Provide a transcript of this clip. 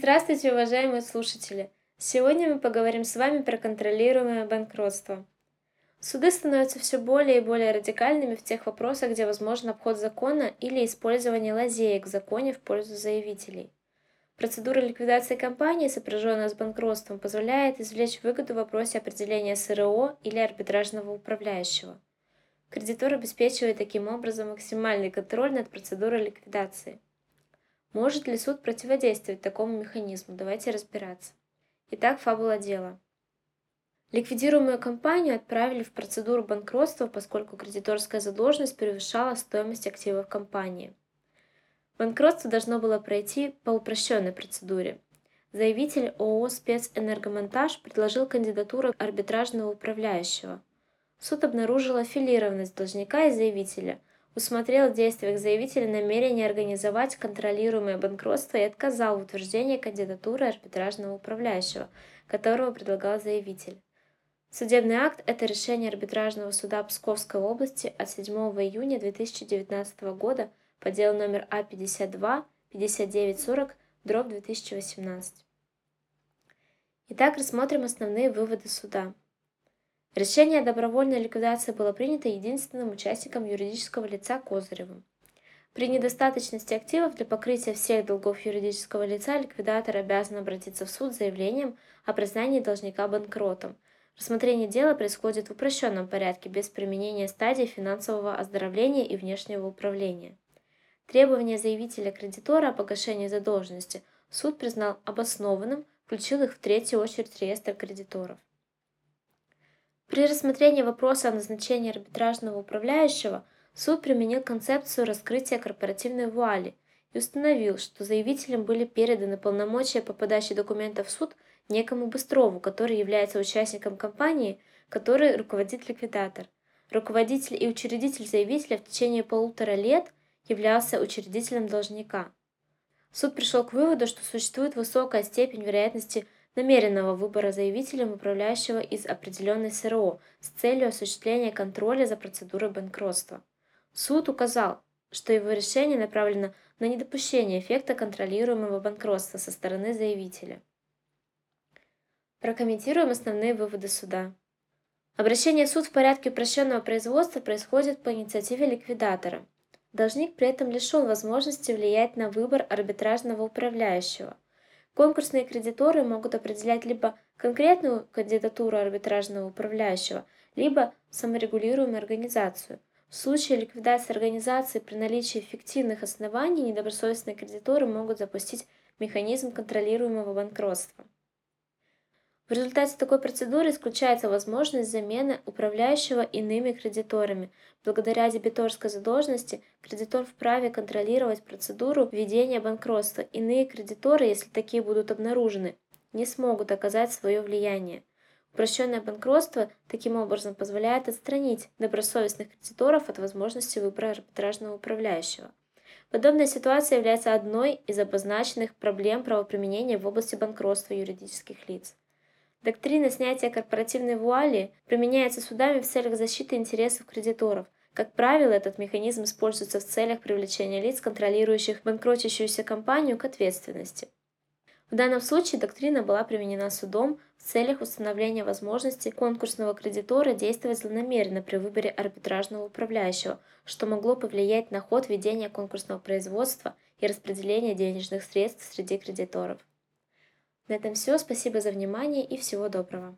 Здравствуйте, уважаемые слушатели! Сегодня мы поговорим с вами про контролируемое банкротство. Суды становятся все более и более радикальными в тех вопросах, где возможен обход закона или использование лазеек в законе в пользу заявителей. Процедура ликвидации компании, сопряженная с банкротством, позволяет извлечь выгоду в вопросе определения СРО или арбитражного управляющего. Кредитор обеспечивает таким образом максимальный контроль над процедурой ликвидации. Может ли суд противодействовать такому механизму? Давайте разбираться. Итак, фабула дела. Ликвидируемую компанию отправили в процедуру банкротства, поскольку кредиторская задолженность превышала стоимость активов компании. Банкротство должно было пройти по упрощенной процедуре. Заявитель ООО «Спецэнергомонтаж» предложил кандидатуру арбитражного управляющего. Суд обнаружил аффилированность должника и заявителя, усмотрел в действиях заявителя намерение организовать контролируемое банкротство и отказал в утверждении кандидатуры арбитражного управляющего, которого предлагал заявитель. Судебный акт – это решение арбитражного суда Псковской области от 7 июня 2019 года – по делу номер А52 5940 дробь 2018. Итак, рассмотрим основные выводы суда. Решение о добровольной ликвидации было принято единственным участником юридического лица Козыревым. При недостаточности активов для покрытия всех долгов юридического лица ликвидатор обязан обратиться в суд с заявлением о признании должника банкротом. Рассмотрение дела происходит в упрощенном порядке без применения стадий финансового оздоровления и внешнего управления. Требования заявителя кредитора о погашении задолженности суд признал обоснованным, включил их в третью очередь в реестр кредиторов. При рассмотрении вопроса о назначении арбитражного управляющего суд применил концепцию раскрытия корпоративной вуали и установил, что заявителям были переданы полномочия по подаче документов в суд некому Быстрову, который является участником компании, которой руководит ликвидатор. Руководитель и учредитель заявителя в течение полутора лет – являлся учредителем должника. Суд пришел к выводу, что существует высокая степень вероятности намеренного выбора заявителем управляющего из определенной СРО с целью осуществления контроля за процедурой банкротства. Суд указал, что его решение направлено на недопущение эффекта контролируемого банкротства со стороны заявителя. Прокомментируем основные выводы суда. Обращение в суд в порядке упрощенного производства происходит по инициативе ликвидатора – Должник при этом лишен возможности влиять на выбор арбитражного управляющего. Конкурсные кредиторы могут определять либо конкретную кандидатуру арбитражного управляющего, либо саморегулируемую организацию. В случае ликвидации организации при наличии фиктивных оснований недобросовестные кредиторы могут запустить механизм контролируемого банкротства. В результате такой процедуры исключается возможность замены управляющего иными кредиторами. Благодаря дебиторской задолженности кредитор вправе контролировать процедуру введения банкротства. Иные кредиторы, если такие будут обнаружены, не смогут оказать свое влияние. Упрощенное банкротство таким образом позволяет отстранить добросовестных кредиторов от возможности выбора арбитражного управляющего. Подобная ситуация является одной из обозначенных проблем правоприменения в области банкротства юридических лиц. Доктрина снятия корпоративной вуали применяется судами в целях защиты интересов кредиторов. Как правило, этот механизм используется в целях привлечения лиц, контролирующих банкротящуюся компанию, к ответственности. В данном случае доктрина была применена судом в целях установления возможности конкурсного кредитора действовать злонамеренно при выборе арбитражного управляющего, что могло повлиять на ход ведения конкурсного производства и распределения денежных средств среди кредиторов. На этом все. Спасибо за внимание и всего доброго.